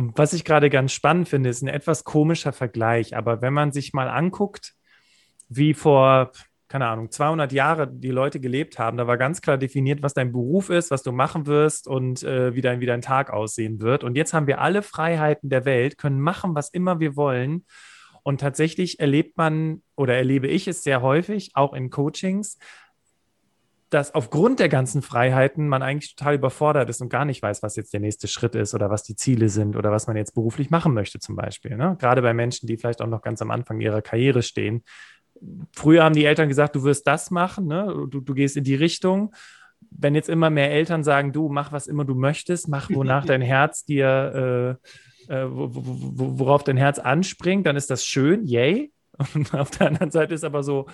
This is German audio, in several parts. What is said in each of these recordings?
Und was ich gerade ganz spannend finde, ist ein etwas komischer Vergleich. Aber wenn man sich mal anguckt, wie vor, keine Ahnung, 200 Jahre die Leute gelebt haben, da war ganz klar definiert, was dein Beruf ist, was du machen wirst und äh, wie, dein, wie dein Tag aussehen wird. Und jetzt haben wir alle Freiheiten der Welt, können machen, was immer wir wollen. Und tatsächlich erlebt man oder erlebe ich es sehr häufig, auch in Coachings, dass aufgrund der ganzen Freiheiten man eigentlich total überfordert ist und gar nicht weiß, was jetzt der nächste Schritt ist oder was die Ziele sind oder was man jetzt beruflich machen möchte zum Beispiel. Ne? Gerade bei Menschen, die vielleicht auch noch ganz am Anfang ihrer Karriere stehen. Früher haben die Eltern gesagt, du wirst das machen, ne? du, du gehst in die Richtung. Wenn jetzt immer mehr Eltern sagen, du mach was immer du möchtest, mach wonach dein Herz dir, äh, äh, worauf dein Herz anspringt, dann ist das schön, yay. Und auf der anderen Seite ist aber so,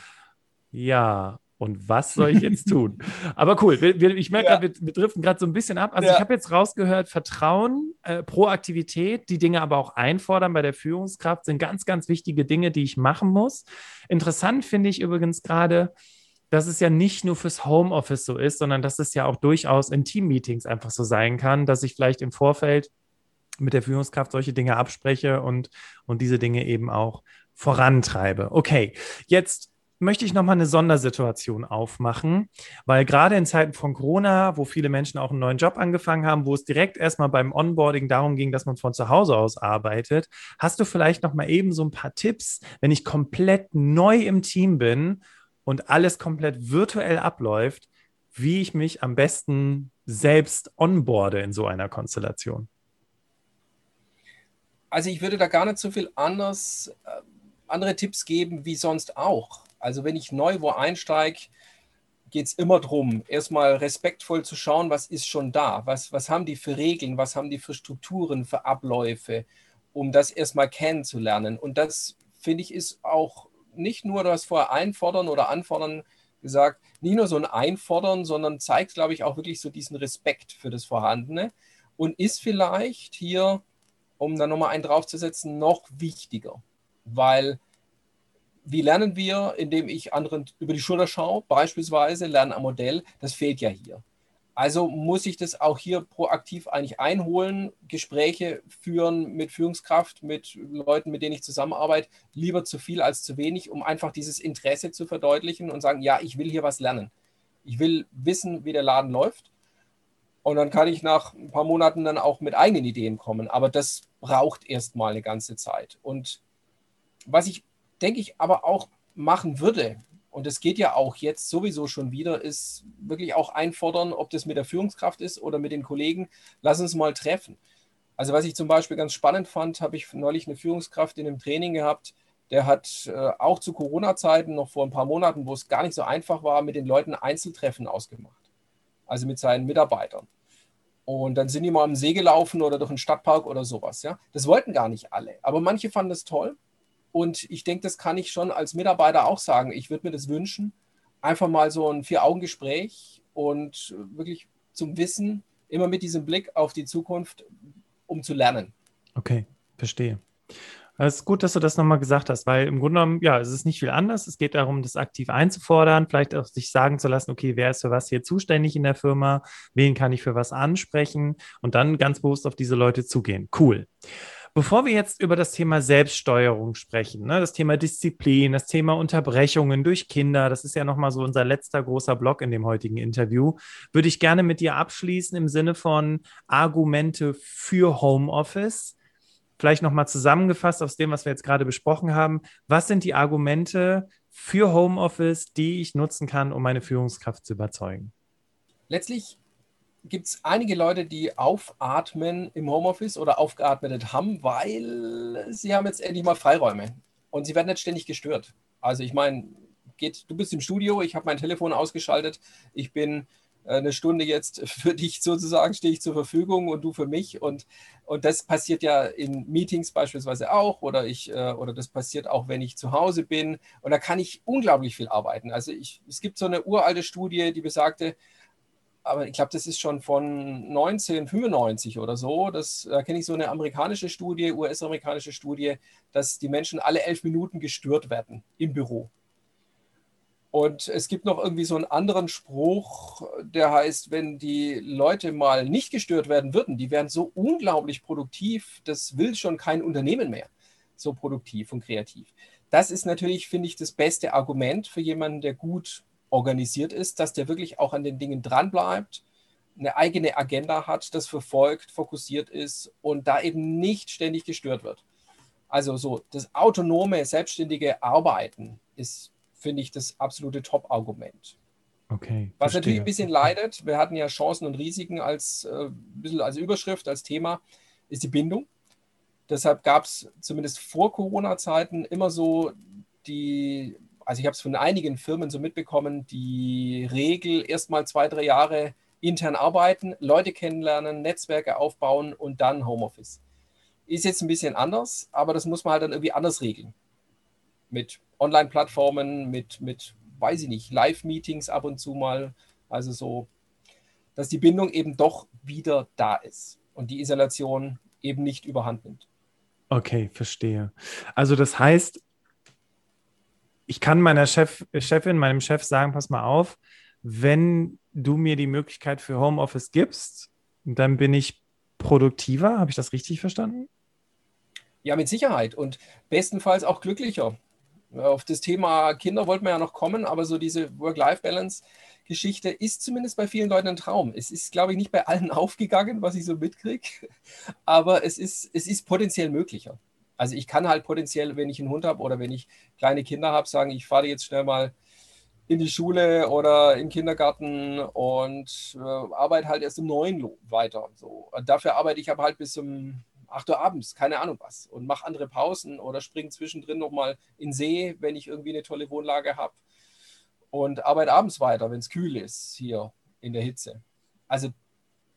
ja, und was soll ich jetzt tun? Aber cool, wir, wir, ich merke ja. gerade, wir, wir, driften gerade so ein bisschen ab. Also ja. ich habe jetzt rausgehört, Vertrauen, äh, Proaktivität, die Dinge aber auch einfordern bei der Führungskraft sind ganz, ganz wichtige Dinge, die ich machen muss. Interessant finde ich übrigens gerade, dass es ja nicht nur fürs Homeoffice so ist, sondern dass es ja auch durchaus in Teammeetings einfach so sein kann, dass ich vielleicht im Vorfeld mit der Führungskraft solche Dinge abspreche und, und diese Dinge eben auch vorantreibe. Okay, jetzt möchte ich nochmal eine Sondersituation aufmachen, weil gerade in Zeiten von Corona, wo viele Menschen auch einen neuen Job angefangen haben, wo es direkt erstmal beim Onboarding darum ging, dass man von zu Hause aus arbeitet, hast du vielleicht nochmal eben so ein paar Tipps, wenn ich komplett neu im Team bin und alles komplett virtuell abläuft, wie ich mich am besten selbst onboarde in so einer Konstellation? Also ich würde da gar nicht so viel anders, äh, andere Tipps geben wie sonst auch. Also wenn ich neu wo einsteige, geht es immer darum, erstmal respektvoll zu schauen, was ist schon da, was, was haben die für Regeln, was haben die für Strukturen, für Abläufe, um das erstmal kennenzulernen. Und das, finde ich, ist auch nicht nur das vorher einfordern oder anfordern gesagt, nicht nur so ein Einfordern, sondern zeigt, glaube ich, auch wirklich so diesen Respekt für das Vorhandene und ist vielleicht hier, um da nochmal einen draufzusetzen, noch wichtiger, weil wie lernen wir, indem ich anderen über die Schulter schaue, beispielsweise lernen am Modell, das fehlt ja hier. Also muss ich das auch hier proaktiv eigentlich einholen, Gespräche führen mit Führungskraft, mit Leuten, mit denen ich zusammenarbeite, lieber zu viel als zu wenig, um einfach dieses Interesse zu verdeutlichen und sagen, ja, ich will hier was lernen. Ich will wissen, wie der Laden läuft. Und dann kann ich nach ein paar Monaten dann auch mit eigenen Ideen kommen. Aber das braucht erstmal eine ganze Zeit. Und was ich denke ich, aber auch machen würde, und das geht ja auch jetzt sowieso schon wieder, ist wirklich auch einfordern, ob das mit der Führungskraft ist oder mit den Kollegen, lass uns mal treffen. Also was ich zum Beispiel ganz spannend fand, habe ich neulich eine Führungskraft in einem Training gehabt, der hat äh, auch zu Corona-Zeiten, noch vor ein paar Monaten, wo es gar nicht so einfach war, mit den Leuten Einzeltreffen ausgemacht. Also mit seinen Mitarbeitern. Und dann sind die mal am See gelaufen oder durch einen Stadtpark oder sowas. Ja? Das wollten gar nicht alle. Aber manche fanden das toll. Und ich denke, das kann ich schon als Mitarbeiter auch sagen. Ich würde mir das wünschen. Einfach mal so ein Vier-Augen-Gespräch und wirklich zum Wissen, immer mit diesem Blick auf die Zukunft, um zu lernen. Okay, verstehe. Es ist gut, dass du das nochmal gesagt hast, weil im Grunde genommen, ja, es ist nicht viel anders. Es geht darum, das aktiv einzufordern, vielleicht auch sich sagen zu lassen, okay, wer ist für was hier zuständig in der Firma, wen kann ich für was ansprechen und dann ganz bewusst auf diese Leute zugehen. Cool. Bevor wir jetzt über das Thema Selbststeuerung sprechen, ne, das Thema Disziplin, das Thema Unterbrechungen durch Kinder, das ist ja nochmal so unser letzter großer Block in dem heutigen Interview, würde ich gerne mit dir abschließen im Sinne von Argumente für Homeoffice. Vielleicht nochmal zusammengefasst aus dem, was wir jetzt gerade besprochen haben. Was sind die Argumente für Homeoffice, die ich nutzen kann, um meine Führungskraft zu überzeugen? Letztlich gibt es einige Leute, die aufatmen im Homeoffice oder aufgeatmet haben, weil sie haben jetzt endlich mal Freiräume und sie werden nicht ständig gestört. Also ich meine, geht, du bist im Studio, ich habe mein Telefon ausgeschaltet, ich bin äh, eine Stunde jetzt für dich sozusagen, stehe ich zur Verfügung und du für mich. Und, und das passiert ja in Meetings beispielsweise auch oder, ich, äh, oder das passiert auch, wenn ich zu Hause bin. Und da kann ich unglaublich viel arbeiten. Also ich, es gibt so eine uralte Studie, die besagte, aber ich glaube, das ist schon von 1995 oder so. Das, da kenne ich so eine amerikanische Studie, US-amerikanische Studie, dass die Menschen alle elf Minuten gestört werden im Büro. Und es gibt noch irgendwie so einen anderen Spruch, der heißt, wenn die Leute mal nicht gestört werden würden, die wären so unglaublich produktiv, das will schon kein Unternehmen mehr, so produktiv und kreativ. Das ist natürlich, finde ich, das beste Argument für jemanden, der gut organisiert ist, dass der wirklich auch an den Dingen dranbleibt, eine eigene Agenda hat, das verfolgt, fokussiert ist und da eben nicht ständig gestört wird. Also so das autonome, selbstständige Arbeiten ist, finde ich, das absolute Top-Argument. Okay. Was verstehe. natürlich ein bisschen leidet, wir hatten ja Chancen und Risiken als, äh, bisschen als Überschrift, als Thema, ist die Bindung. Deshalb gab es zumindest vor Corona-Zeiten immer so die, also ich habe es von einigen Firmen so mitbekommen, die Regel erst mal zwei, drei Jahre intern arbeiten, Leute kennenlernen, Netzwerke aufbauen und dann Homeoffice. Ist jetzt ein bisschen anders, aber das muss man halt dann irgendwie anders regeln. Mit Online-Plattformen, mit, mit, weiß ich nicht, Live-Meetings ab und zu mal. Also so, dass die Bindung eben doch wieder da ist und die Isolation eben nicht überhand nimmt. Okay, verstehe. Also das heißt, ich kann meiner Chef, Chefin, meinem Chef sagen, pass mal auf, wenn du mir die Möglichkeit für Homeoffice gibst, dann bin ich produktiver. Habe ich das richtig verstanden? Ja, mit Sicherheit und bestenfalls auch glücklicher. Auf das Thema Kinder wollten wir ja noch kommen, aber so diese Work-Life-Balance-Geschichte ist zumindest bei vielen Leuten ein Traum. Es ist, glaube ich, nicht bei allen aufgegangen, was ich so mitkriege, aber es ist, es ist potenziell möglicher. Also ich kann halt potenziell, wenn ich einen Hund habe oder wenn ich kleine Kinder habe, sagen, ich fahre jetzt schnell mal in die Schule oder den Kindergarten und äh, arbeite halt erst um neun weiter. So. Dafür arbeite ich aber halt bis um 8 Uhr abends, keine Ahnung was, und mache andere Pausen oder springe zwischendrin nochmal in See, wenn ich irgendwie eine tolle Wohnlage habe und arbeite abends weiter, wenn es kühl ist hier in der Hitze. Also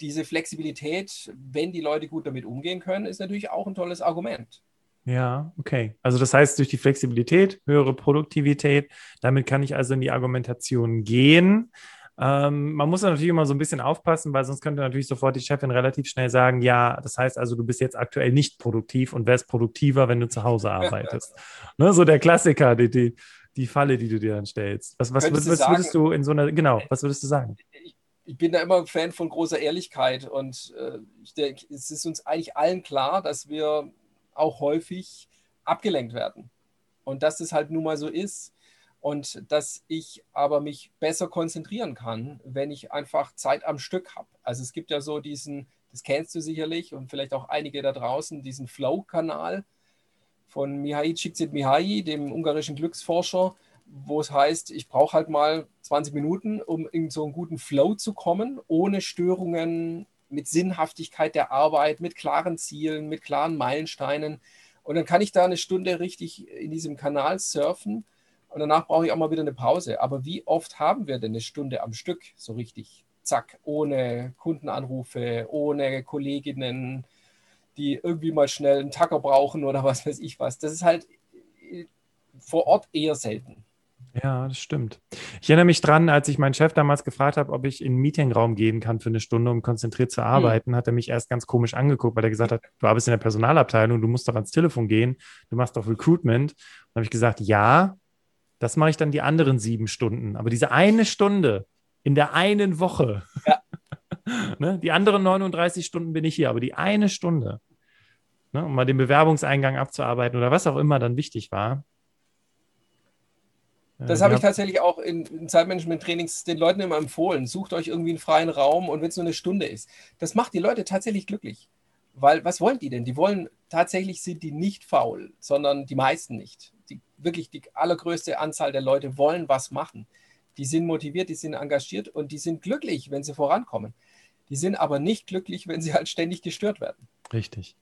diese Flexibilität, wenn die Leute gut damit umgehen können, ist natürlich auch ein tolles Argument. Ja, okay. Also das heißt, durch die Flexibilität, höhere Produktivität, damit kann ich also in die Argumentation gehen. Ähm, man muss natürlich immer so ein bisschen aufpassen, weil sonst könnte natürlich sofort die Chefin relativ schnell sagen, ja, das heißt also, du bist jetzt aktuell nicht produktiv und wärst produktiver, wenn du zu Hause arbeitest. ne, so der Klassiker, die, die, die Falle, die du dir dann stellst. Was, was, was, was würdest du in so einer, genau, was würdest du sagen? Ich, ich bin da immer Fan von großer Ehrlichkeit und äh, ich denke, es ist uns eigentlich allen klar, dass wir auch häufig abgelenkt werden. Und dass es halt nun mal so ist und dass ich aber mich besser konzentrieren kann, wenn ich einfach Zeit am Stück habe. Also es gibt ja so diesen, das kennst du sicherlich und vielleicht auch einige da draußen, diesen Flow-Kanal von Mihai Csikszentmihalyi, dem ungarischen Glücksforscher, wo es heißt, ich brauche halt mal 20 Minuten, um in so einen guten Flow zu kommen, ohne Störungen, mit Sinnhaftigkeit der Arbeit, mit klaren Zielen, mit klaren Meilensteinen. Und dann kann ich da eine Stunde richtig in diesem Kanal surfen und danach brauche ich auch mal wieder eine Pause. Aber wie oft haben wir denn eine Stunde am Stück so richtig? Zack, ohne Kundenanrufe, ohne Kolleginnen, die irgendwie mal schnell einen Tacker brauchen oder was weiß ich was. Das ist halt vor Ort eher selten. Ja, das stimmt. Ich erinnere mich dran, als ich meinen Chef damals gefragt habe, ob ich in einen Meetingraum gehen kann für eine Stunde, um konzentriert zu hm. arbeiten, mhm. hat er mich erst ganz komisch angeguckt, weil er gesagt hat, du arbeitest in der Personalabteilung, du musst doch ans Telefon gehen, du machst doch Recruitment. Und habe ich gesagt, ja, das mache ich dann die anderen sieben Stunden. Aber diese eine Stunde in der einen Woche, ja. ne, die anderen 39 Stunden bin ich hier, aber die eine Stunde, ne, um mal den Bewerbungseingang abzuarbeiten oder was auch immer dann wichtig war, das habe ich tatsächlich auch in, in Zeitmanagement-Trainings den Leuten immer empfohlen. Sucht euch irgendwie einen freien Raum und wenn es nur eine Stunde ist. Das macht die Leute tatsächlich glücklich. Weil was wollen die denn? Die wollen, tatsächlich sind die nicht faul, sondern die meisten nicht. Die, wirklich die allergrößte Anzahl der Leute wollen was machen. Die sind motiviert, die sind engagiert und die sind glücklich, wenn sie vorankommen. Die sind aber nicht glücklich, wenn sie halt ständig gestört werden. Richtig.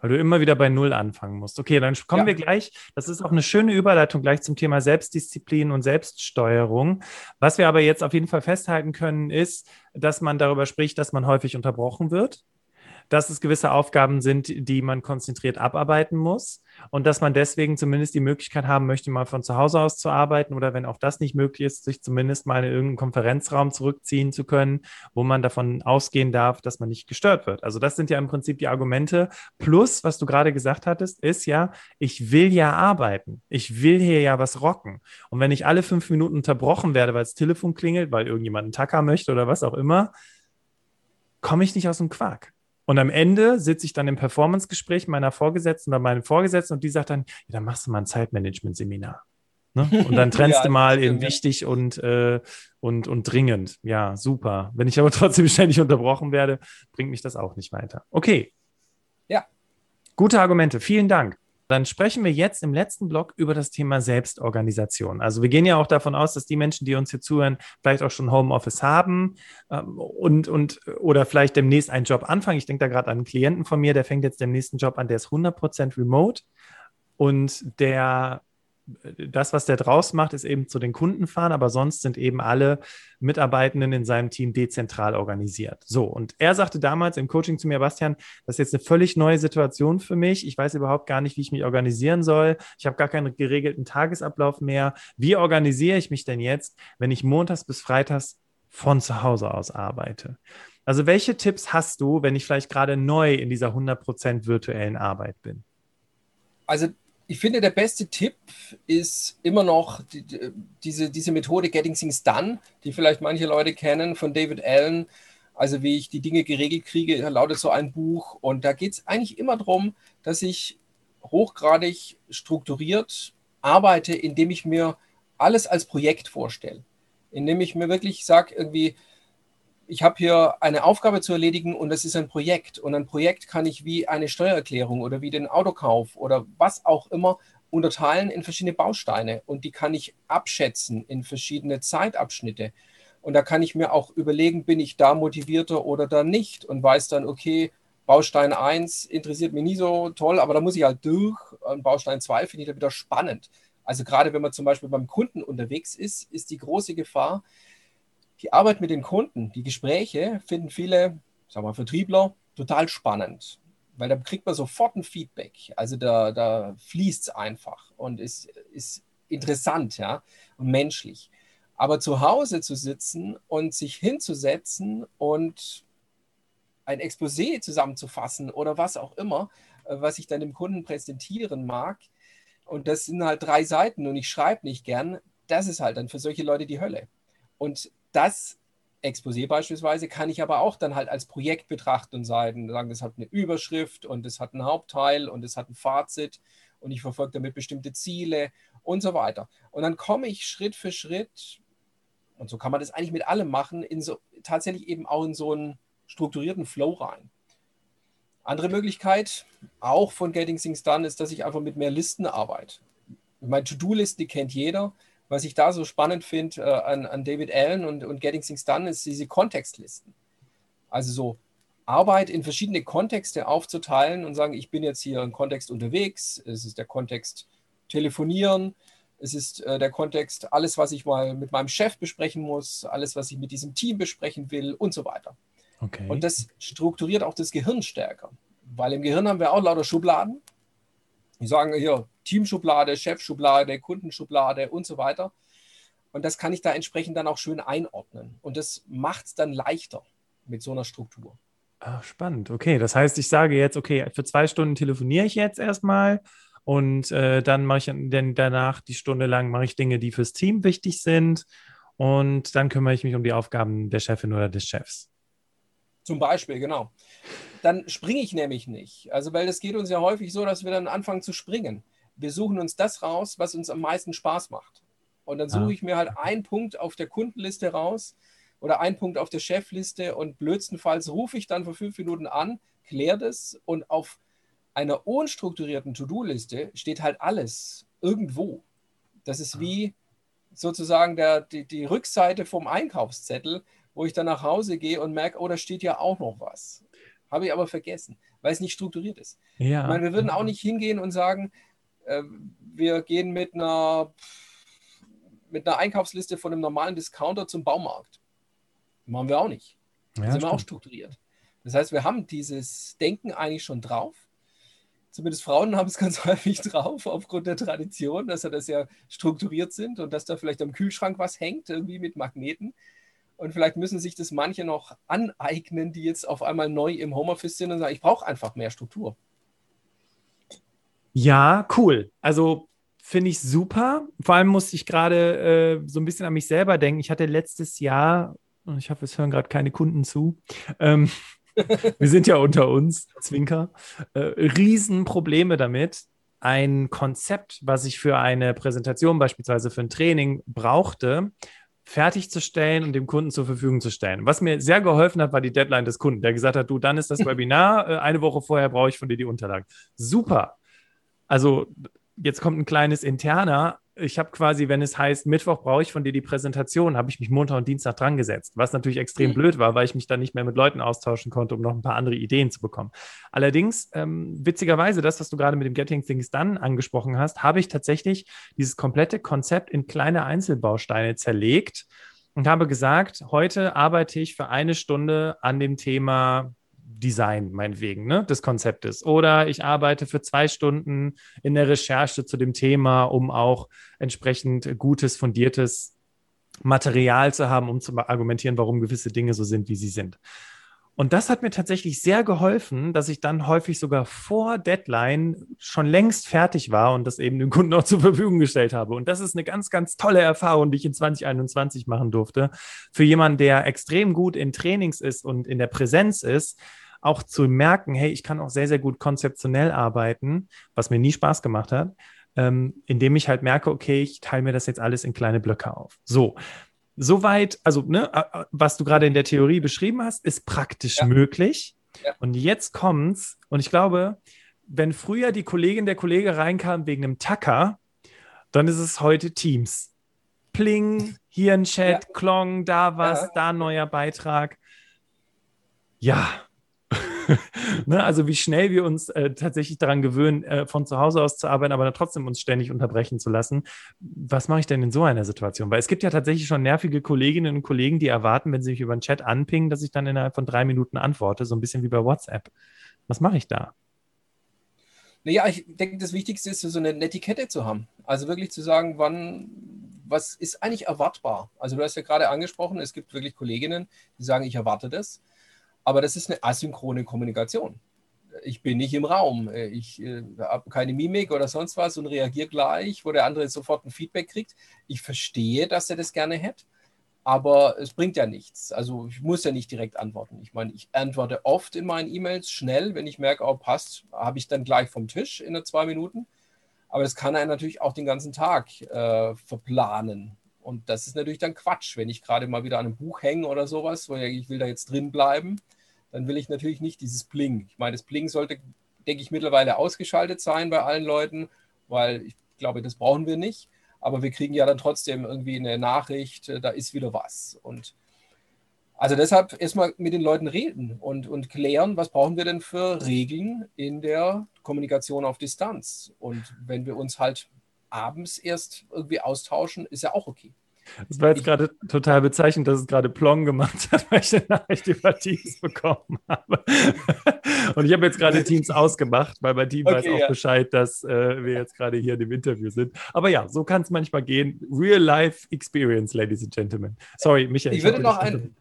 Weil du immer wieder bei Null anfangen musst. Okay, dann kommen ja. wir gleich. Das ist auch eine schöne Überleitung gleich zum Thema Selbstdisziplin und Selbststeuerung. Was wir aber jetzt auf jeden Fall festhalten können, ist, dass man darüber spricht, dass man häufig unterbrochen wird. Dass es gewisse Aufgaben sind, die man konzentriert abarbeiten muss und dass man deswegen zumindest die Möglichkeit haben möchte, mal von zu Hause aus zu arbeiten oder wenn auch das nicht möglich ist, sich zumindest mal in irgendeinen Konferenzraum zurückziehen zu können, wo man davon ausgehen darf, dass man nicht gestört wird. Also das sind ja im Prinzip die Argumente. Plus, was du gerade gesagt hattest, ist ja, ich will ja arbeiten. Ich will hier ja was rocken. Und wenn ich alle fünf Minuten unterbrochen werde, weil das Telefon klingelt, weil irgendjemand einen Tacker möchte oder was auch immer, komme ich nicht aus dem Quark. Und am Ende sitze ich dann im Performance-Gespräch meiner Vorgesetzten oder meinem Vorgesetzten und die sagt dann, ja, dann machst du mal ein Zeitmanagement-Seminar. Ne? Und dann trennst ja, du mal in wichtig und, äh, und, und dringend. Ja, super. Wenn ich aber trotzdem ständig unterbrochen werde, bringt mich das auch nicht weiter. Okay. Ja. Gute Argumente. Vielen Dank. Dann sprechen wir jetzt im letzten Block über das Thema Selbstorganisation. Also wir gehen ja auch davon aus, dass die Menschen, die uns hier zuhören, vielleicht auch schon Homeoffice haben ähm, und, und oder vielleicht demnächst einen Job anfangen. Ich denke da gerade an einen Klienten von mir, der fängt jetzt den nächsten Job an, der ist 100% remote und der das, was der draus macht, ist eben zu den Kunden fahren, aber sonst sind eben alle Mitarbeitenden in seinem Team dezentral organisiert. So, und er sagte damals im Coaching zu mir, Bastian, das ist jetzt eine völlig neue Situation für mich. Ich weiß überhaupt gar nicht, wie ich mich organisieren soll. Ich habe gar keinen geregelten Tagesablauf mehr. Wie organisiere ich mich denn jetzt, wenn ich montags bis freitags von zu Hause aus arbeite? Also, welche Tipps hast du, wenn ich vielleicht gerade neu in dieser 100% virtuellen Arbeit bin? Also ich finde, der beste Tipp ist immer noch die, diese, diese Methode Getting Things Done, die vielleicht manche Leute kennen von David Allen. Also wie ich die Dinge geregelt kriege, lautet so ein Buch. Und da geht es eigentlich immer darum, dass ich hochgradig strukturiert arbeite, indem ich mir alles als Projekt vorstelle. Indem ich mir wirklich sage, irgendwie, ich habe hier eine Aufgabe zu erledigen und das ist ein Projekt. Und ein Projekt kann ich wie eine Steuererklärung oder wie den Autokauf oder was auch immer unterteilen in verschiedene Bausteine. Und die kann ich abschätzen in verschiedene Zeitabschnitte. Und da kann ich mir auch überlegen, bin ich da motivierter oder da nicht und weiß dann, okay, Baustein 1 interessiert mich nie so toll, aber da muss ich halt durch. Und Baustein 2 finde ich da wieder spannend. Also gerade wenn man zum Beispiel beim Kunden unterwegs ist, ist die große Gefahr, die Arbeit mit den Kunden, die Gespräche finden viele, sagen wir Vertriebler, total spannend, weil da kriegt man sofort ein Feedback. Also da, da fließt es einfach und ist, ist interessant ja, und menschlich. Aber zu Hause zu sitzen und sich hinzusetzen und ein Exposé zusammenzufassen oder was auch immer, äh, was ich dann dem Kunden präsentieren mag, und das sind halt drei Seiten und ich schreibe nicht gern, das ist halt dann für solche Leute die Hölle. Und das Exposé beispielsweise kann ich aber auch dann halt als Projekt betrachten und sagen, das hat eine Überschrift und es hat einen Hauptteil und es hat ein Fazit und ich verfolge damit bestimmte Ziele und so weiter. Und dann komme ich Schritt für Schritt, und so kann man das eigentlich mit allem machen, in so, tatsächlich eben auch in so einen strukturierten Flow rein. Andere Möglichkeit, auch von Getting Things Done, ist, dass ich einfach mit mehr Listen arbeite. Meine To-Do-Liste, die kennt jeder was ich da so spannend finde äh, an, an, David Allen und, und Getting Things Done, ist diese Kontextlisten. Also so Arbeit in verschiedene Kontexte aufzuteilen und sagen, ich bin jetzt hier im Kontext unterwegs, es ist der Kontext telefonieren, es ist äh, der Kontext alles, was ich mal mit meinem Chef besprechen muss, alles, was ich mit diesem Team besprechen will und so weiter. Okay. Und das strukturiert auch das Gehirn stärker, weil im Gehirn haben wir auch lauter Schubladen. Die sagen hier, Teamschublade, Chefschublade, Kundenschublade und so weiter. Und das kann ich da entsprechend dann auch schön einordnen. Und das macht es dann leichter mit so einer Struktur. Ach, spannend. Okay, das heißt, ich sage jetzt, okay, für zwei Stunden telefoniere ich jetzt erstmal und äh, dann mache ich dann danach die Stunde lang mache ich Dinge, die fürs Team wichtig sind und dann kümmere ich mich um die Aufgaben der Chefin oder des Chefs. Zum Beispiel, genau. Dann springe ich nämlich nicht. Also, weil das geht uns ja häufig so, dass wir dann anfangen zu springen wir suchen uns das raus, was uns am meisten Spaß macht. Und dann suche ich mir halt einen Punkt auf der Kundenliste raus oder einen Punkt auf der Chefliste und blödstenfalls rufe ich dann vor fünf Minuten an, kläre das und auf einer unstrukturierten To-Do-Liste steht halt alles irgendwo. Das ist wie sozusagen der, die, die Rückseite vom Einkaufszettel, wo ich dann nach Hause gehe und merke, oh, da steht ja auch noch was. Habe ich aber vergessen, weil es nicht strukturiert ist. Ja. Ich meine, wir würden auch nicht hingehen und sagen, äh, wir gehen mit einer, mit einer Einkaufsliste von einem normalen Discounter zum Baumarkt. Machen wir auch nicht. Ja, sind wir auch strukturiert. Das heißt, wir haben dieses Denken eigentlich schon drauf. Zumindest Frauen haben es ganz häufig drauf, aufgrund der Tradition, dass sie das ja strukturiert sind und dass da vielleicht am Kühlschrank was hängt, irgendwie mit Magneten. Und vielleicht müssen sich das manche noch aneignen, die jetzt auf einmal neu im Homeoffice sind und sagen, ich brauche einfach mehr Struktur. Ja, cool. Also finde ich super. Vor allem musste ich gerade äh, so ein bisschen an mich selber denken. Ich hatte letztes Jahr, und ich hoffe, es hören gerade keine Kunden zu, ähm, wir sind ja unter uns, Zwinker, äh, Riesenprobleme damit, ein Konzept, was ich für eine Präsentation, beispielsweise für ein Training brauchte, fertigzustellen und dem Kunden zur Verfügung zu stellen. Was mir sehr geholfen hat, war die Deadline des Kunden, der gesagt hat, du, dann ist das Webinar, äh, eine Woche vorher brauche ich von dir die Unterlagen. Super. Also jetzt kommt ein kleines interner. Ich habe quasi, wenn es heißt, Mittwoch brauche ich von dir die Präsentation, habe ich mich Montag und Dienstag dran gesetzt, was natürlich extrem mhm. blöd war, weil ich mich dann nicht mehr mit Leuten austauschen konnte, um noch ein paar andere Ideen zu bekommen. Allerdings, ähm, witzigerweise, das, was du gerade mit dem Getting Things Done angesprochen hast, habe ich tatsächlich dieses komplette Konzept in kleine Einzelbausteine zerlegt und habe gesagt, heute arbeite ich für eine Stunde an dem Thema Design, meinetwegen, ne, des Konzeptes. Oder ich arbeite für zwei Stunden in der Recherche zu dem Thema, um auch entsprechend gutes, fundiertes Material zu haben, um zu argumentieren, warum gewisse Dinge so sind, wie sie sind. Und das hat mir tatsächlich sehr geholfen, dass ich dann häufig sogar vor Deadline schon längst fertig war und das eben dem Kunden auch zur Verfügung gestellt habe. Und das ist eine ganz, ganz tolle Erfahrung, die ich in 2021 machen durfte. Für jemanden, der extrem gut in Trainings ist und in der Präsenz ist, auch zu merken, hey, ich kann auch sehr, sehr gut konzeptionell arbeiten, was mir nie Spaß gemacht hat, ähm, indem ich halt merke, okay, ich teile mir das jetzt alles in kleine Blöcke auf. So. Soweit, also ne, was du gerade in der Theorie beschrieben hast, ist praktisch ja. möglich. Ja. Und jetzt kommt's, und ich glaube, wenn früher die Kollegin der Kollege reinkam wegen einem Tacker, dann ist es heute Teams. Pling, hier ein Chat, ja. Klong, da was, ja. da neuer Beitrag. Ja, ne? Also wie schnell wir uns äh, tatsächlich daran gewöhnen, äh, von zu Hause aus zu arbeiten, aber trotzdem uns ständig unterbrechen zu lassen. Was mache ich denn in so einer Situation? Weil es gibt ja tatsächlich schon nervige Kolleginnen und Kollegen, die erwarten, wenn sie mich über den Chat anpingen, dass ich dann innerhalb von drei Minuten antworte, so ein bisschen wie bei WhatsApp. Was mache ich da? Naja, ich denke, das Wichtigste ist, so eine Netiquette zu haben. Also wirklich zu sagen, wann, was ist eigentlich erwartbar? Also du hast ja gerade angesprochen, es gibt wirklich Kolleginnen, die sagen, ich erwarte das. Aber das ist eine asynchrone Kommunikation. Ich bin nicht im Raum. Ich äh, habe keine Mimik oder sonst was und reagiere gleich, wo der andere sofort ein Feedback kriegt. Ich verstehe, dass er das gerne hätte, aber es bringt ja nichts. Also ich muss ja nicht direkt antworten. Ich meine, ich antworte oft in meinen E-Mails schnell. Wenn ich merke, oh, passt, habe ich dann gleich vom Tisch in zwei Minuten. Aber das kann er natürlich auch den ganzen Tag äh, verplanen. Und das ist natürlich dann Quatsch, wenn ich gerade mal wieder an einem Buch hänge oder sowas, wo ich will da jetzt drin bleiben dann will ich natürlich nicht dieses Bling. Ich meine, das Bling sollte, denke ich, mittlerweile ausgeschaltet sein bei allen Leuten, weil ich glaube, das brauchen wir nicht. Aber wir kriegen ja dann trotzdem irgendwie eine Nachricht, äh, da ist wieder was. Und also deshalb erstmal mit den Leuten reden und, und klären, was brauchen wir denn für Regeln in der Kommunikation auf Distanz. Und wenn wir uns halt abends erst irgendwie austauschen, ist ja auch okay. Das war jetzt gerade total bezeichnend, dass es gerade Plong gemacht hat, weil ich eine Nachricht über Teams bekommen habe. Und ich habe jetzt gerade Teams ausgemacht, weil bei Team okay, weiß auch ja. Bescheid, dass äh, wir jetzt gerade hier in dem Interview sind. Aber ja, so kann es manchmal gehen. Real-Life Experience, Ladies and Gentlemen. Sorry, Michael. Ich, ich würde noch ein,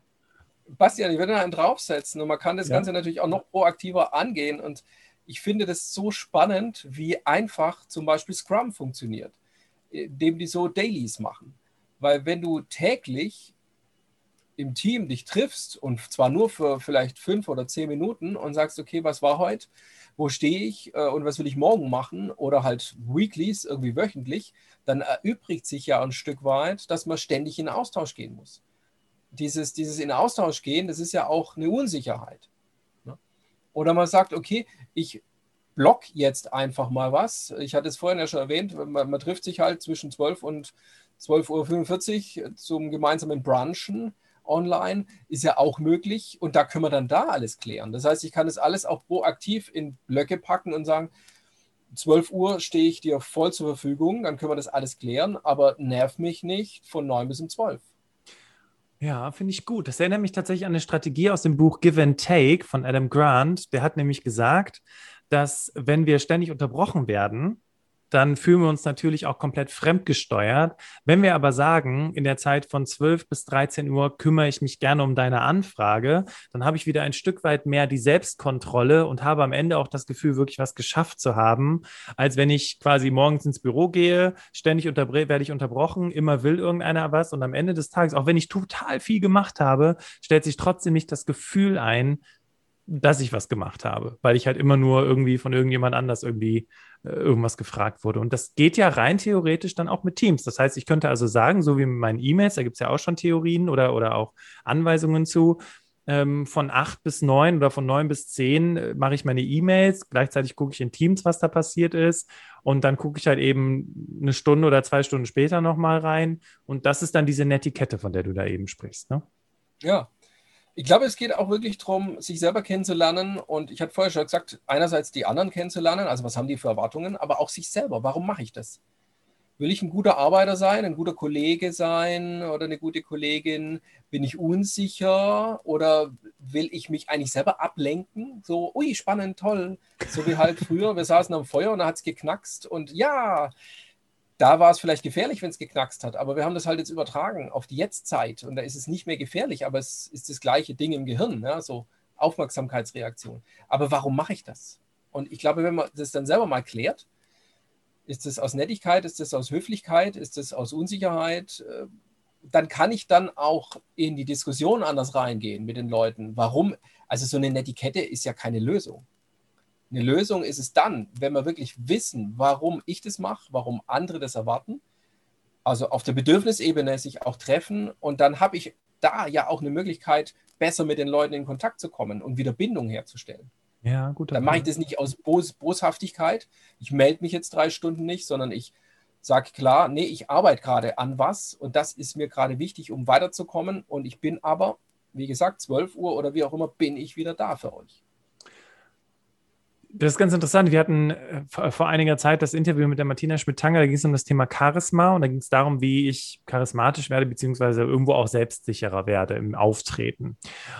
Bastian, ich würde noch einen draufsetzen und man kann das ja. Ganze natürlich auch noch proaktiver angehen. Und ich finde das so spannend, wie einfach zum Beispiel Scrum funktioniert, indem die so Dailies machen. Weil wenn du täglich im Team dich triffst und zwar nur für vielleicht fünf oder zehn Minuten und sagst, okay, was war heute, wo stehe ich äh, und was will ich morgen machen oder halt weeklies, irgendwie wöchentlich, dann erübrigt sich ja ein Stück weit, dass man ständig in Austausch gehen muss. Dieses, dieses in Austausch gehen, das ist ja auch eine Unsicherheit. Ne? Oder man sagt, okay, ich block jetzt einfach mal was. Ich hatte es vorhin ja schon erwähnt, man, man trifft sich halt zwischen 12 und 12.45 Uhr zum gemeinsamen Brunchen online ist ja auch möglich und da können wir dann da alles klären. Das heißt, ich kann das alles auch proaktiv in Blöcke packen und sagen, 12 Uhr stehe ich dir voll zur Verfügung, dann können wir das alles klären, aber nerv mich nicht von 9 bis um 12. Ja, finde ich gut. Das erinnert mich tatsächlich an eine Strategie aus dem Buch Give and Take von Adam Grant. Der hat nämlich gesagt, dass wenn wir ständig unterbrochen werden, dann fühlen wir uns natürlich auch komplett fremdgesteuert. Wenn wir aber sagen, in der Zeit von 12 bis 13 Uhr kümmere ich mich gerne um deine Anfrage, dann habe ich wieder ein Stück weit mehr die Selbstkontrolle und habe am Ende auch das Gefühl, wirklich was geschafft zu haben, als wenn ich quasi morgens ins Büro gehe, ständig werde ich unterbrochen, immer will irgendeiner was und am Ende des Tages, auch wenn ich total viel gemacht habe, stellt sich trotzdem nicht das Gefühl ein, dass ich was gemacht habe, weil ich halt immer nur irgendwie von irgendjemand anders irgendwie äh, irgendwas gefragt wurde. Und das geht ja rein theoretisch dann auch mit Teams. Das heißt, ich könnte also sagen, so wie mit meinen E-Mails, da gibt es ja auch schon Theorien oder, oder auch Anweisungen zu, ähm, von acht bis neun oder von neun bis zehn äh, mache ich meine E-Mails. Gleichzeitig gucke ich in Teams, was da passiert ist. Und dann gucke ich halt eben eine Stunde oder zwei Stunden später nochmal rein. Und das ist dann diese Netiquette, von der du da eben sprichst. Ne? Ja, ich glaube, es geht auch wirklich darum, sich selber kennenzulernen. Und ich hatte vorher schon gesagt, einerseits die anderen kennenzulernen, also was haben die für Erwartungen, aber auch sich selber. Warum mache ich das? Will ich ein guter Arbeiter sein, ein guter Kollege sein oder eine gute Kollegin? Bin ich unsicher oder will ich mich eigentlich selber ablenken? So, ui, spannend, toll. So wie halt früher, wir saßen am Feuer und da hat es geknackst und ja, da war es vielleicht gefährlich, wenn es geknackst hat, aber wir haben das halt jetzt übertragen auf die Jetztzeit und da ist es nicht mehr gefährlich, aber es ist das gleiche Ding im Gehirn, ja, so Aufmerksamkeitsreaktion. Aber warum mache ich das? Und ich glaube, wenn man das dann selber mal klärt, ist das aus Nettigkeit, ist das aus Höflichkeit, ist das aus Unsicherheit, äh, dann kann ich dann auch in die Diskussion anders reingehen mit den Leuten. Warum? Also so eine Netiquette ist ja keine Lösung. Eine Lösung ist es dann, wenn wir wirklich wissen, warum ich das mache, warum andere das erwarten, also auf der Bedürfnisebene sich auch treffen und dann habe ich da ja auch eine Möglichkeit, besser mit den Leuten in Kontakt zu kommen und wieder Bindung herzustellen. Ja, gut. Dann mache ich das nicht aus Bos Boshaftigkeit. Ich melde mich jetzt drei Stunden nicht, sondern ich sage klar, nee, ich arbeite gerade an was und das ist mir gerade wichtig, um weiterzukommen. Und ich bin aber, wie gesagt, 12 Uhr oder wie auch immer, bin ich wieder da für euch. Das ist ganz interessant. Wir hatten äh, vor einiger Zeit das Interview mit der Martina Schmidt-Tanger. Da ging es um das Thema Charisma und da ging es darum, wie ich charismatisch werde, beziehungsweise irgendwo auch selbstsicherer werde im Auftreten.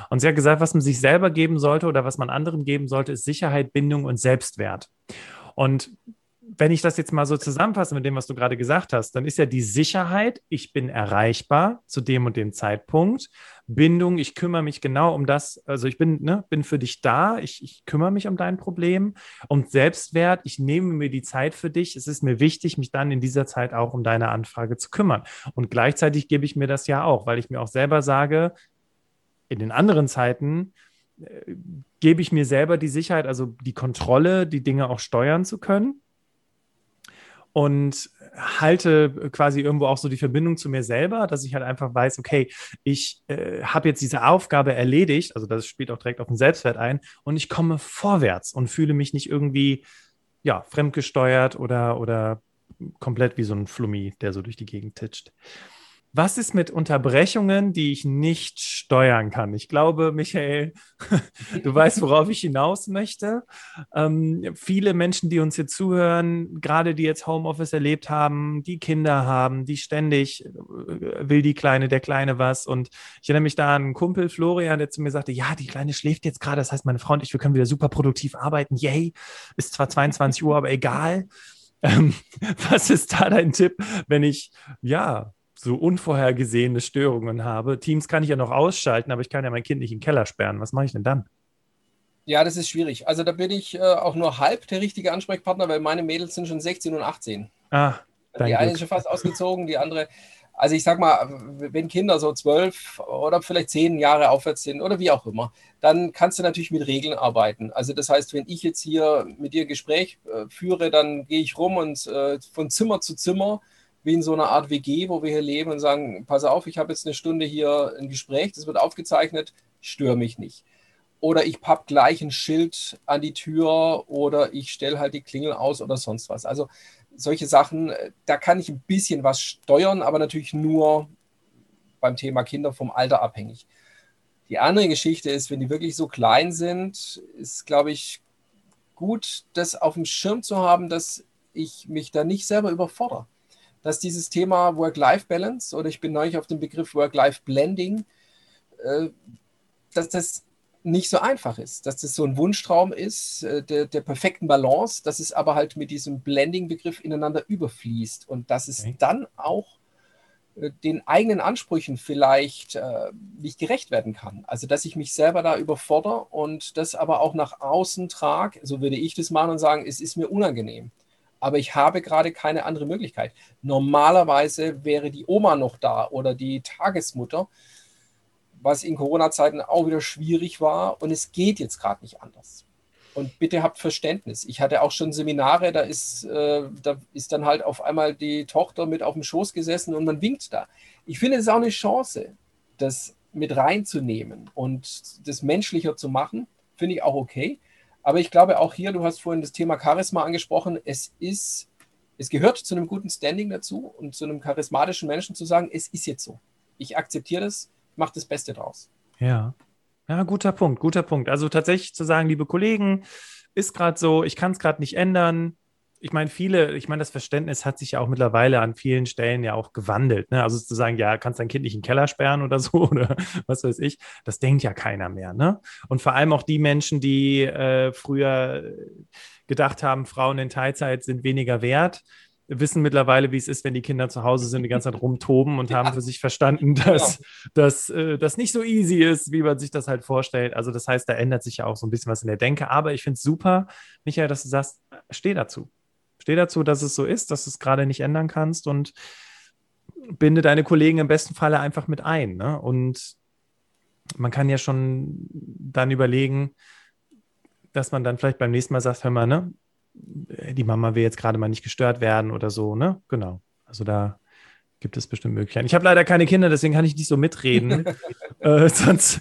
Und sie hat gesagt, was man sich selber geben sollte oder was man anderen geben sollte, ist Sicherheit, Bindung und Selbstwert. Und wenn ich das jetzt mal so zusammenfasse mit dem, was du gerade gesagt hast, dann ist ja die Sicherheit, ich bin erreichbar zu dem und dem Zeitpunkt. Bindung, ich kümmere mich genau um das, also ich bin, ne, bin für dich da, ich, ich kümmere mich um dein Problem. Und Selbstwert, ich nehme mir die Zeit für dich. Es ist mir wichtig, mich dann in dieser Zeit auch um deine Anfrage zu kümmern. Und gleichzeitig gebe ich mir das ja auch, weil ich mir auch selber sage, in den anderen Zeiten, äh, gebe ich mir selber die Sicherheit, also die Kontrolle, die Dinge auch steuern zu können und halte quasi irgendwo auch so die Verbindung zu mir selber, dass ich halt einfach weiß, okay, ich äh, habe jetzt diese Aufgabe erledigt, also das spielt auch direkt auf den Selbstwert ein und ich komme vorwärts und fühle mich nicht irgendwie ja, fremdgesteuert oder, oder komplett wie so ein Flummi, der so durch die Gegend titscht. Was ist mit Unterbrechungen, die ich nicht steuern kann? Ich glaube, Michael, du weißt, worauf ich hinaus möchte. Ähm, viele Menschen, die uns hier zuhören, gerade die jetzt Homeoffice erlebt haben, die Kinder haben, die ständig äh, will die Kleine, der Kleine was. Und ich erinnere mich da an einen Kumpel, Florian, der zu mir sagte, ja, die Kleine schläft jetzt gerade. Das heißt, meine Frau und ich, wir können wieder super produktiv arbeiten. Yay, ist zwar 22 Uhr, aber egal. Ähm, was ist da dein Tipp, wenn ich, ja, so unvorhergesehene Störungen habe. Teams kann ich ja noch ausschalten, aber ich kann ja mein Kind nicht in den Keller sperren. Was mache ich denn dann? Ja, das ist schwierig. Also da bin ich äh, auch nur halb der richtige Ansprechpartner, weil meine Mädels sind schon 16 und 18. Ah, die Glück. eine ist schon fast ausgezogen, die andere. Also ich sag mal, wenn Kinder so zwölf oder vielleicht zehn Jahre aufwärts sind oder wie auch immer, dann kannst du natürlich mit Regeln arbeiten. Also das heißt, wenn ich jetzt hier mit dir Gespräch äh, führe, dann gehe ich rum und äh, von Zimmer zu Zimmer wie in so einer Art WG, wo wir hier leben und sagen, pass auf, ich habe jetzt eine Stunde hier ein Gespräch, das wird aufgezeichnet, störe mich nicht. Oder ich papp gleich ein Schild an die Tür oder ich stelle halt die Klingel aus oder sonst was. Also solche Sachen, da kann ich ein bisschen was steuern, aber natürlich nur beim Thema Kinder vom Alter abhängig. Die andere Geschichte ist, wenn die wirklich so klein sind, ist, glaube ich, gut, das auf dem Schirm zu haben, dass ich mich da nicht selber überfordere dass dieses Thema Work-Life-Balance oder ich bin neulich auf den Begriff Work-Life-Blending, äh, dass das nicht so einfach ist, dass das so ein Wunschtraum ist, äh, der, der perfekten Balance, dass es aber halt mit diesem Blending-Begriff ineinander überfließt und dass es okay. dann auch äh, den eigenen Ansprüchen vielleicht nicht gerecht werden kann. Also dass ich mich selber da überfordere und das aber auch nach außen trage, so würde ich das machen und sagen, es ist mir unangenehm. Aber ich habe gerade keine andere Möglichkeit. Normalerweise wäre die Oma noch da oder die Tagesmutter was in Corona-Zeiten auch wieder schwierig war. Und es geht jetzt gerade nicht anders. Und bitte habt Verständnis. Ich hatte auch schon Seminare, da ist, äh, da ist dann halt auf einmal die Tochter mit auf dem Schoß gesessen und man winkt da. Ich finde es auch eine Chance, das mit reinzunehmen und das menschlicher zu machen. Finde ich auch okay. Aber ich glaube auch hier, du hast vorhin das Thema Charisma angesprochen, es ist, es gehört zu einem guten Standing dazu und zu einem charismatischen Menschen zu sagen, es ist jetzt so. Ich akzeptiere das, macht das Beste draus. Ja. Ja, guter Punkt, guter Punkt. Also tatsächlich zu sagen, liebe Kollegen, ist gerade so, ich kann es gerade nicht ändern. Ich meine, viele, ich meine, das Verständnis hat sich ja auch mittlerweile an vielen Stellen ja auch gewandelt. Ne? Also zu sagen, ja, kannst dein Kind nicht in den Keller sperren oder so oder was weiß ich, das denkt ja keiner mehr. Ne? Und vor allem auch die Menschen, die äh, früher gedacht haben, Frauen in Teilzeit sind weniger wert, wissen mittlerweile, wie es ist, wenn die Kinder zu Hause sind, die ganze Zeit rumtoben und ja. haben für sich verstanden, dass genau. äh, das nicht so easy ist, wie man sich das halt vorstellt. Also das heißt, da ändert sich ja auch so ein bisschen was in der Denke. Aber ich finde es super, Michael, dass du sagst, steh dazu. Steh dazu, dass es so ist, dass du es gerade nicht ändern kannst und binde deine Kollegen im besten Falle einfach mit ein. Ne? Und man kann ja schon dann überlegen, dass man dann vielleicht beim nächsten Mal sagt, hör mal, ne, die Mama will jetzt gerade mal nicht gestört werden oder so, ne? Genau. Also da gibt es bestimmt Möglichkeiten. Ich habe leider keine Kinder, deswegen kann ich nicht so mitreden. äh, sonst,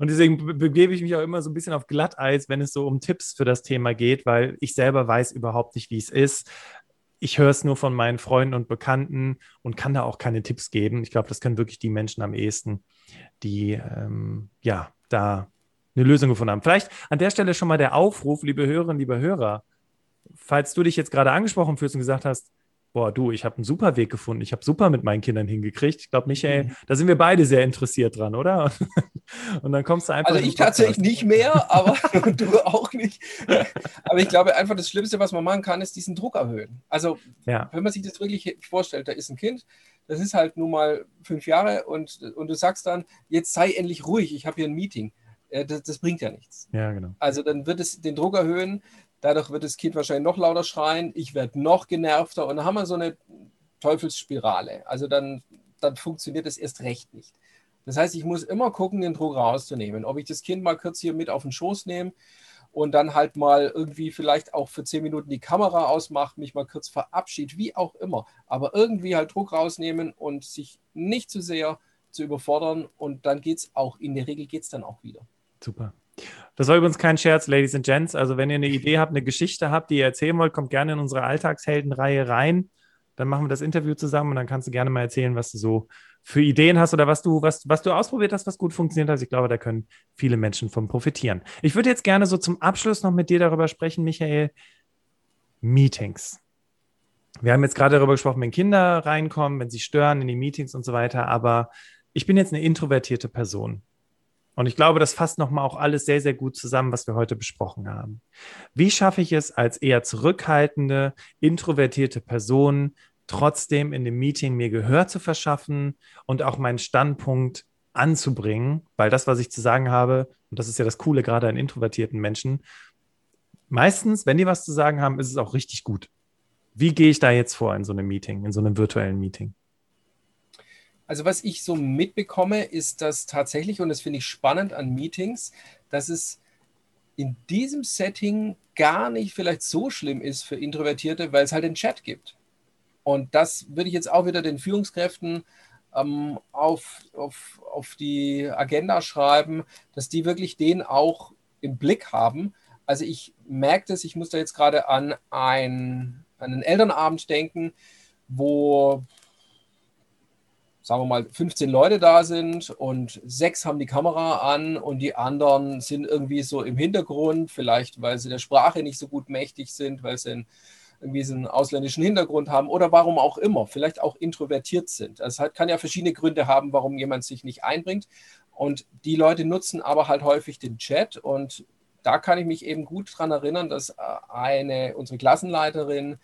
und deswegen begebe ich mich auch immer so ein bisschen auf Glatteis, wenn es so um Tipps für das Thema geht, weil ich selber weiß überhaupt nicht, wie es ist. Ich höre es nur von meinen Freunden und Bekannten und kann da auch keine Tipps geben. Ich glaube, das können wirklich die Menschen am ehesten, die ähm, ja da eine Lösung gefunden haben. Vielleicht an der Stelle schon mal der Aufruf, liebe Hörerinnen, liebe Hörer, falls du dich jetzt gerade angesprochen fühlst und gesagt hast, boah, du, ich habe einen super Weg gefunden, ich habe super mit meinen Kindern hingekriegt. Ich glaube, Michael, mhm. da sind wir beide sehr interessiert dran, oder? Und dann kommst du einfach. Also ich tatsächlich nicht mehr, aber du auch nicht. Aber ich glaube einfach, das Schlimmste, was man machen kann, ist diesen Druck erhöhen. Also ja. wenn man sich das wirklich vorstellt, da ist ein Kind, das ist halt nun mal fünf Jahre und, und du sagst dann, jetzt sei endlich ruhig, ich habe hier ein Meeting äh, das, das, bringt ja nichts. Ja, genau. Also dann wird es den Druck erhöhen, dadurch wird das Kind wahrscheinlich noch lauter schreien, ich werde noch genervter und dann haben wir so eine Teufelsspirale. Also dann, dann funktioniert es erst recht nicht. Das heißt, ich muss immer gucken, den Druck rauszunehmen. Ob ich das Kind mal kurz hier mit auf den Schoß nehme und dann halt mal irgendwie vielleicht auch für zehn Minuten die Kamera ausmache, mich mal kurz verabschiede, wie auch immer. Aber irgendwie halt Druck rausnehmen und sich nicht zu sehr zu überfordern und dann geht es auch, in der Regel geht es dann auch wieder. Super. Das war übrigens kein Scherz, Ladies and Gents. Also, wenn ihr eine Idee habt, eine Geschichte habt, die ihr erzählen wollt, kommt gerne in unsere Alltagsheldenreihe rein. Dann machen wir das Interview zusammen und dann kannst du gerne mal erzählen, was du so für Ideen hast oder was du, was, was du ausprobiert hast, was gut funktioniert hat. Ich glaube, da können viele Menschen von profitieren. Ich würde jetzt gerne so zum Abschluss noch mit dir darüber sprechen, Michael. Meetings. Wir haben jetzt gerade darüber gesprochen, wenn Kinder reinkommen, wenn sie stören in die Meetings und so weiter, aber ich bin jetzt eine introvertierte Person. Und ich glaube, das fasst nochmal auch alles sehr, sehr gut zusammen, was wir heute besprochen haben. Wie schaffe ich es als eher zurückhaltende, introvertierte Person, trotzdem in dem Meeting mir Gehör zu verschaffen und auch meinen Standpunkt anzubringen? Weil das, was ich zu sagen habe, und das ist ja das Coole gerade an introvertierten Menschen, meistens, wenn die was zu sagen haben, ist es auch richtig gut. Wie gehe ich da jetzt vor in so einem Meeting, in so einem virtuellen Meeting? Also was ich so mitbekomme, ist dass tatsächlich, und das finde ich spannend an Meetings, dass es in diesem Setting gar nicht vielleicht so schlimm ist für Introvertierte, weil es halt den Chat gibt. Und das würde ich jetzt auch wieder den Führungskräften ähm, auf, auf, auf die Agenda schreiben, dass die wirklich den auch im Blick haben. Also ich merke das, ich muss da jetzt gerade an, ein, an einen Elternabend denken, wo sagen wir mal, 15 Leute da sind und sechs haben die Kamera an und die anderen sind irgendwie so im Hintergrund, vielleicht weil sie der Sprache nicht so gut mächtig sind, weil sie irgendwie so einen ausländischen Hintergrund haben oder warum auch immer, vielleicht auch introvertiert sind. Also es kann ja verschiedene Gründe haben, warum jemand sich nicht einbringt. Und die Leute nutzen aber halt häufig den Chat und da kann ich mich eben gut daran erinnern, dass äh, eine, unsere Klassenleiterin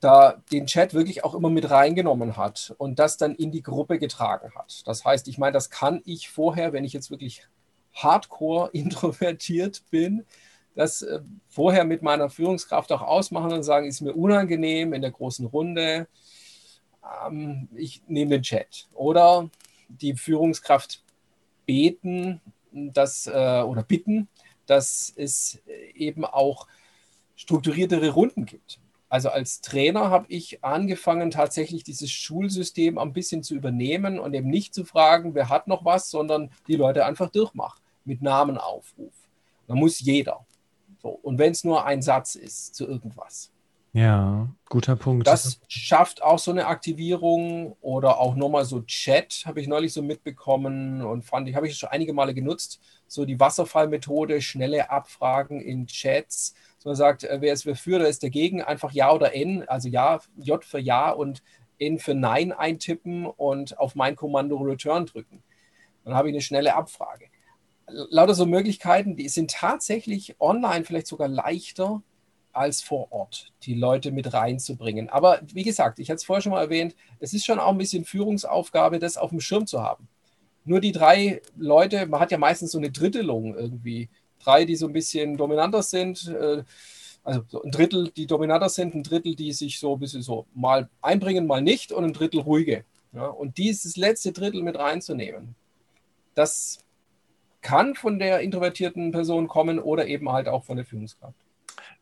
da den Chat wirklich auch immer mit reingenommen hat und das dann in die Gruppe getragen hat. Das heißt, ich meine, das kann ich vorher, wenn ich jetzt wirklich hardcore introvertiert bin, das äh, vorher mit meiner Führungskraft auch ausmachen und sagen, ist mir unangenehm in der großen Runde, ähm, ich nehme den Chat. Oder die Führungskraft beten, dass, äh, oder bitten, dass es eben auch strukturiertere Runden gibt. Also als Trainer habe ich angefangen, tatsächlich dieses Schulsystem ein bisschen zu übernehmen und eben nicht zu fragen, wer hat noch was, sondern die Leute einfach durchmachen mit Namenaufruf. Da muss jeder. So. Und wenn es nur ein Satz ist zu irgendwas. Ja, guter Punkt. Das schafft auch so eine Aktivierung oder auch nochmal so Chat, habe ich neulich so mitbekommen und fand ich, habe ich schon einige Male genutzt. So die Wasserfallmethode, schnelle Abfragen in Chats. So man sagt, äh, wer ist für, wer ist dagegen, einfach Ja oder N, also Ja, J für Ja und N für Nein eintippen und auf mein Kommando Return drücken. Dann habe ich eine schnelle Abfrage lauter so Möglichkeiten, die sind tatsächlich online vielleicht sogar leichter als vor Ort, die Leute mit reinzubringen. Aber wie gesagt, ich hatte es vorher schon mal erwähnt, es ist schon auch ein bisschen Führungsaufgabe, das auf dem Schirm zu haben. Nur die drei Leute, man hat ja meistens so eine Drittelung irgendwie. Drei, die so ein bisschen dominanter sind, äh, also so ein Drittel, die dominanter sind, ein Drittel, die sich so ein bisschen so mal einbringen, mal nicht und ein Drittel ruhige. Ja, und dieses letzte Drittel mit reinzunehmen, das kann von der introvertierten Person kommen oder eben halt auch von der Führungskraft.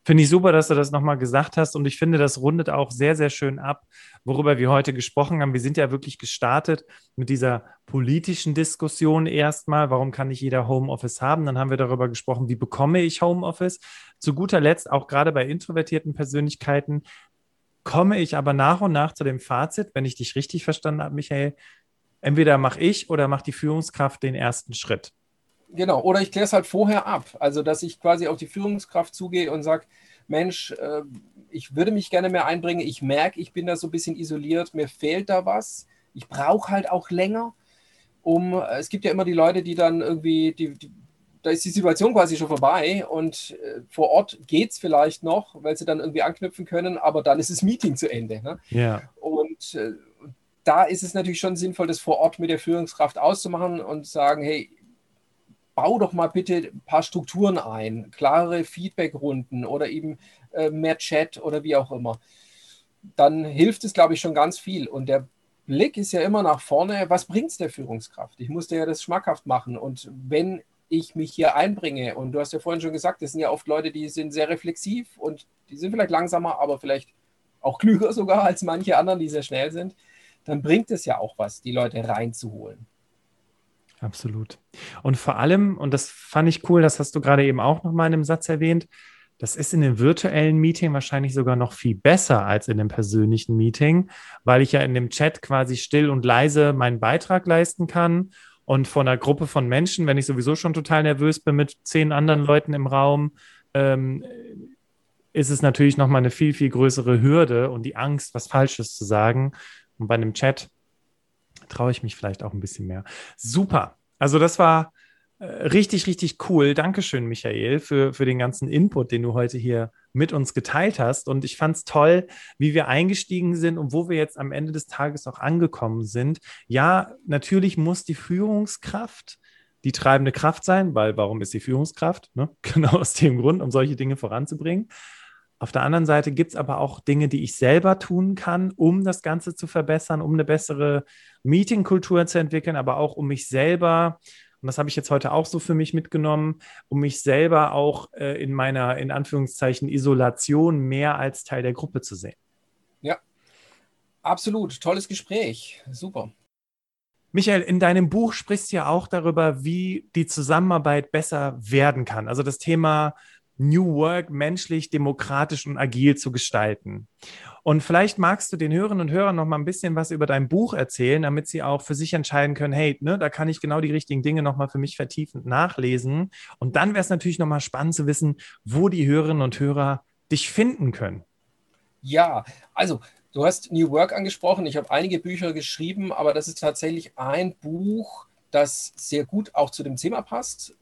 Finde ich super, dass du das nochmal gesagt hast. Und ich finde, das rundet auch sehr, sehr schön ab, worüber wir heute gesprochen haben. Wir sind ja wirklich gestartet mit dieser politischen Diskussion erstmal. Warum kann nicht jeder Homeoffice haben? Dann haben wir darüber gesprochen, wie bekomme ich Homeoffice? Zu guter Letzt, auch gerade bei introvertierten Persönlichkeiten, komme ich aber nach und nach zu dem Fazit, wenn ich dich richtig verstanden habe, Michael, entweder mache ich oder macht die Führungskraft den ersten Schritt. Genau, oder ich kläre es halt vorher ab. Also, dass ich quasi auf die Führungskraft zugehe und sage, Mensch, äh, ich würde mich gerne mehr einbringen. Ich merke, ich bin da so ein bisschen isoliert, mir fehlt da was. Ich brauche halt auch länger, um, äh, es gibt ja immer die Leute, die dann irgendwie, die, die, da ist die Situation quasi schon vorbei und äh, vor Ort geht es vielleicht noch, weil sie dann irgendwie anknüpfen können, aber dann ist das Meeting zu Ende. Ne? Ja. Und äh, da ist es natürlich schon sinnvoll, das vor Ort mit der Führungskraft auszumachen und sagen, hey, bau doch mal bitte ein paar Strukturen ein, klare Feedbackrunden oder eben äh, mehr Chat oder wie auch immer. Dann hilft es, glaube ich, schon ganz viel. Und der Blick ist ja immer nach vorne. Was bringt es der Führungskraft? Ich musste ja das schmackhaft machen. Und wenn ich mich hier einbringe, und du hast ja vorhin schon gesagt, das sind ja oft Leute, die sind sehr reflexiv und die sind vielleicht langsamer, aber vielleicht auch klüger sogar als manche anderen, die sehr schnell sind, dann bringt es ja auch was, die Leute reinzuholen. Absolut. Und vor allem, und das fand ich cool, das hast du gerade eben auch noch mal in einem Satz erwähnt, das ist in dem virtuellen Meeting wahrscheinlich sogar noch viel besser als in dem persönlichen Meeting, weil ich ja in dem Chat quasi still und leise meinen Beitrag leisten kann und von einer Gruppe von Menschen, wenn ich sowieso schon total nervös bin mit zehn anderen Leuten im Raum, ähm, ist es natürlich noch mal eine viel, viel größere Hürde und die Angst, was Falsches zu sagen. Und bei einem Chat traue ich mich vielleicht auch ein bisschen mehr. Super. Also das war äh, richtig, richtig cool. Dankeschön, Michael, für, für den ganzen Input, den du heute hier mit uns geteilt hast. Und ich fand es toll, wie wir eingestiegen sind und wo wir jetzt am Ende des Tages auch angekommen sind. Ja, natürlich muss die Führungskraft die treibende Kraft sein, weil warum ist die Führungskraft? Ne? Genau aus dem Grund, um solche Dinge voranzubringen. Auf der anderen Seite gibt es aber auch Dinge, die ich selber tun kann, um das Ganze zu verbessern, um eine bessere Meetingkultur zu entwickeln, aber auch um mich selber, und das habe ich jetzt heute auch so für mich mitgenommen, um mich selber auch äh, in meiner, in Anführungszeichen, Isolation mehr als Teil der Gruppe zu sehen. Ja, absolut. Tolles Gespräch. Super. Michael, in deinem Buch sprichst du ja auch darüber, wie die Zusammenarbeit besser werden kann. Also das Thema New Work menschlich, demokratisch und agil zu gestalten. Und vielleicht magst du den Hörerinnen und Hörern noch mal ein bisschen was über dein Buch erzählen, damit sie auch für sich entscheiden können, hey, ne, da kann ich genau die richtigen Dinge noch mal für mich vertiefend nachlesen. Und dann wäre es natürlich noch mal spannend zu wissen, wo die Hörerinnen und Hörer dich finden können. Ja, also du hast New Work angesprochen. Ich habe einige Bücher geschrieben, aber das ist tatsächlich ein Buch, das sehr gut auch zu dem Thema passt.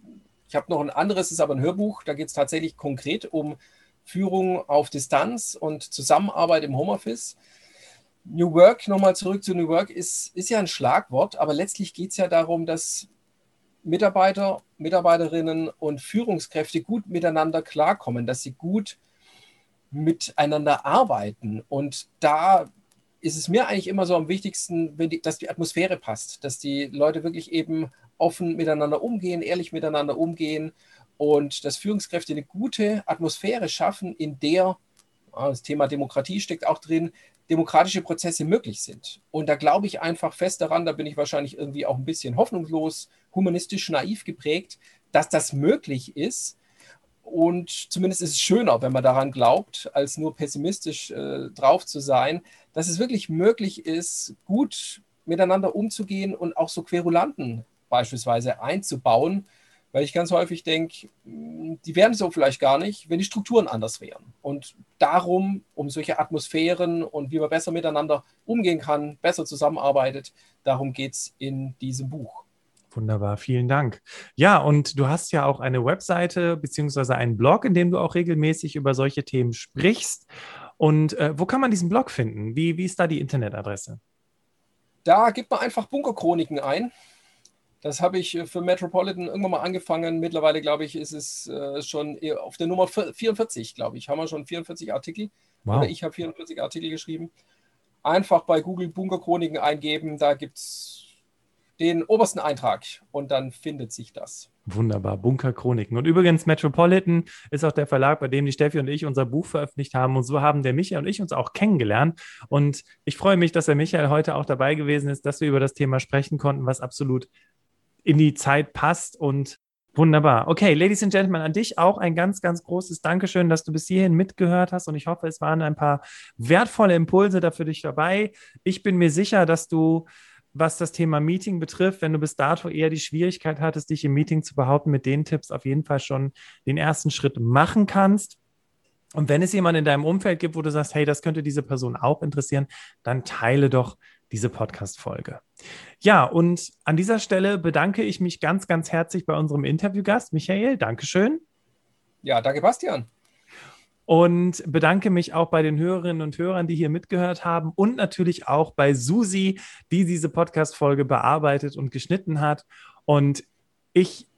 Ich habe noch ein anderes, ist aber ein Hörbuch. Da geht es tatsächlich konkret um Führung auf Distanz und Zusammenarbeit im Homeoffice. New Work, nochmal zurück zu New Work, ist, ist ja ein Schlagwort, aber letztlich geht es ja darum, dass Mitarbeiter, Mitarbeiterinnen und Führungskräfte gut miteinander klarkommen, dass sie gut miteinander arbeiten. Und da ist es mir eigentlich immer so am wichtigsten, die, dass die Atmosphäre passt, dass die Leute wirklich eben offen miteinander umgehen, ehrlich miteinander umgehen und dass Führungskräfte eine gute Atmosphäre schaffen, in der, ah, das Thema Demokratie steckt auch drin, demokratische Prozesse möglich sind. Und da glaube ich einfach fest daran, da bin ich wahrscheinlich irgendwie auch ein bisschen hoffnungslos, humanistisch, naiv geprägt, dass das möglich ist. Und zumindest ist es schöner, wenn man daran glaubt, als nur pessimistisch äh, drauf zu sein, dass es wirklich möglich ist, gut miteinander umzugehen und auch so Querulanten beispielsweise einzubauen, weil ich ganz häufig denke, die wären so vielleicht gar nicht, wenn die Strukturen anders wären. Und darum, um solche Atmosphären und wie man besser miteinander umgehen kann, besser zusammenarbeitet, darum geht es in diesem Buch. Wunderbar, vielen Dank. Ja, und du hast ja auch eine Webseite beziehungsweise einen Blog, in dem du auch regelmäßig über solche Themen sprichst. Und äh, wo kann man diesen Blog finden? Wie, wie ist da die Internetadresse? Da gibt man einfach Bunkerchroniken ein. Das habe ich äh, für Metropolitan irgendwann mal angefangen. Mittlerweile, glaube ich, ist es äh, schon auf der Nummer 44, glaube ich. Haben wir schon 44 Artikel. Wow. Oder ich habe 44 Artikel geschrieben. Einfach bei Google Bunkerchroniken eingeben. Da gibt es den obersten Eintrag und dann findet sich das. Wunderbar, Bunkerchroniken. Und übrigens, Metropolitan ist auch der Verlag, bei dem die Steffi und ich unser Buch veröffentlicht haben. Und so haben der Michael und ich uns auch kennengelernt. Und ich freue mich, dass der Michael heute auch dabei gewesen ist, dass wir über das Thema sprechen konnten, was absolut in die Zeit passt und wunderbar. Okay, Ladies and Gentlemen, an dich auch ein ganz, ganz großes Dankeschön, dass du bis hierhin mitgehört hast und ich hoffe, es waren ein paar wertvolle Impulse dafür dich dabei. Ich bin mir sicher, dass du was das Thema Meeting betrifft, wenn du bis dato eher die Schwierigkeit hattest, dich im Meeting zu behaupten, mit den Tipps auf jeden Fall schon den ersten Schritt machen kannst. Und wenn es jemanden in deinem Umfeld gibt, wo du sagst, hey, das könnte diese Person auch interessieren, dann teile doch diese Podcast-Folge. Ja, und an dieser Stelle bedanke ich mich ganz, ganz herzlich bei unserem Interviewgast, Michael. Dankeschön. Ja, danke, Bastian. Und bedanke mich auch bei den Hörerinnen und Hörern, die hier mitgehört haben und natürlich auch bei Susi, die diese Podcast-Folge bearbeitet und geschnitten hat. Und ich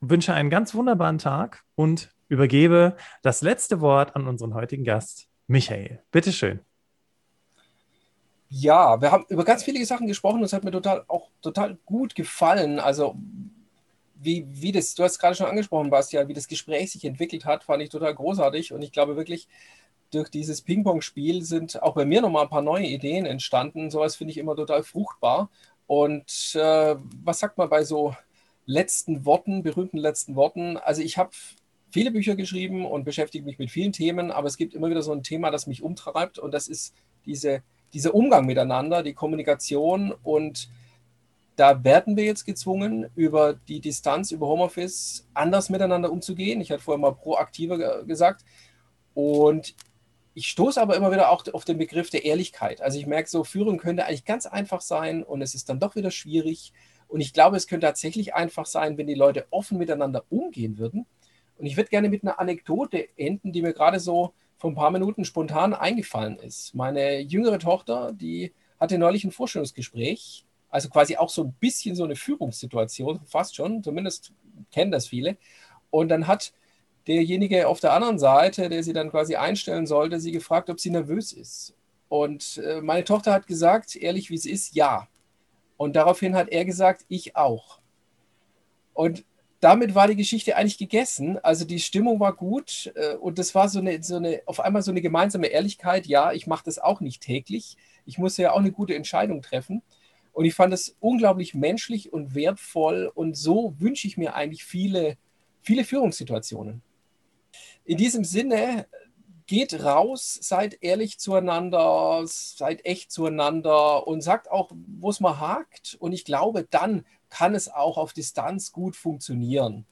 wünsche einen ganz wunderbaren Tag und übergebe das letzte Wort an unseren heutigen Gast, Michael. Bitteschön. Ja, wir haben über ganz viele Sachen gesprochen es hat mir total auch total gut gefallen. Also wie, wie das, du hast gerade schon angesprochen, Bastian, wie das Gespräch sich entwickelt hat, fand ich total großartig. Und ich glaube wirklich, durch dieses Ping-Pong-Spiel sind auch bei mir nochmal ein paar neue Ideen entstanden. Sowas finde ich immer total fruchtbar. Und äh, was sagt man bei so letzten Worten, berühmten letzten Worten? Also ich habe viele Bücher geschrieben und beschäftige mich mit vielen Themen, aber es gibt immer wieder so ein Thema, das mich umtreibt und das ist diese dieser Umgang miteinander, die Kommunikation und da werden wir jetzt gezwungen, über die Distanz, über Homeoffice anders miteinander umzugehen. Ich hatte vorher mal proaktiver gesagt. Und ich stoße aber immer wieder auch auf den Begriff der Ehrlichkeit. Also ich merke so, Führung könnte eigentlich ganz einfach sein und es ist dann doch wieder schwierig. Und ich glaube, es könnte tatsächlich einfach sein, wenn die Leute offen miteinander umgehen würden. Und ich würde gerne mit einer Anekdote enden, die mir gerade so vor ein paar Minuten spontan eingefallen ist. Meine jüngere Tochter, die hatte neulich ein Vorstellungsgespräch, also quasi auch so ein bisschen so eine Führungssituation, fast schon, zumindest kennen das viele. Und dann hat derjenige auf der anderen Seite, der sie dann quasi einstellen sollte, sie gefragt, ob sie nervös ist. Und äh, meine Tochter hat gesagt, ehrlich wie es ist, ja. Und daraufhin hat er gesagt, ich auch. Und damit war die Geschichte eigentlich gegessen. Also die Stimmung war gut äh, und das war so eine, so eine, auf einmal so eine gemeinsame Ehrlichkeit. Ja, ich mache das auch nicht täglich. Ich muss ja auch eine gute Entscheidung treffen. Und ich fand es unglaublich menschlich und wertvoll. Und so wünsche ich mir eigentlich viele, viele Führungssituationen. In diesem Sinne, geht raus, seid ehrlich zueinander, seid echt zueinander und sagt auch, wo es mal hakt. Und ich glaube, dann kann es auch auf Distanz gut funktionieren.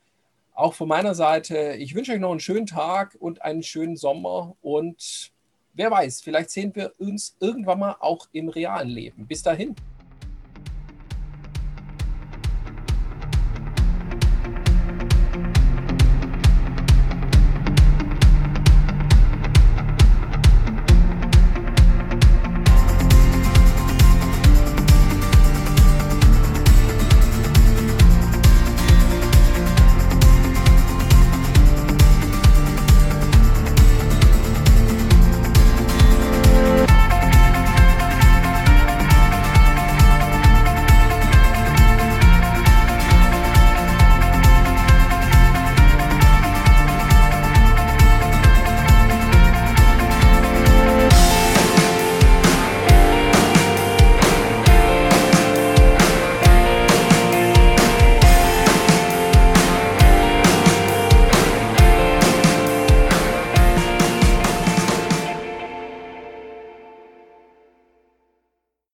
Auch von meiner Seite, ich wünsche euch noch einen schönen Tag und einen schönen Sommer und wer weiß, vielleicht sehen wir uns irgendwann mal auch im realen Leben. Bis dahin.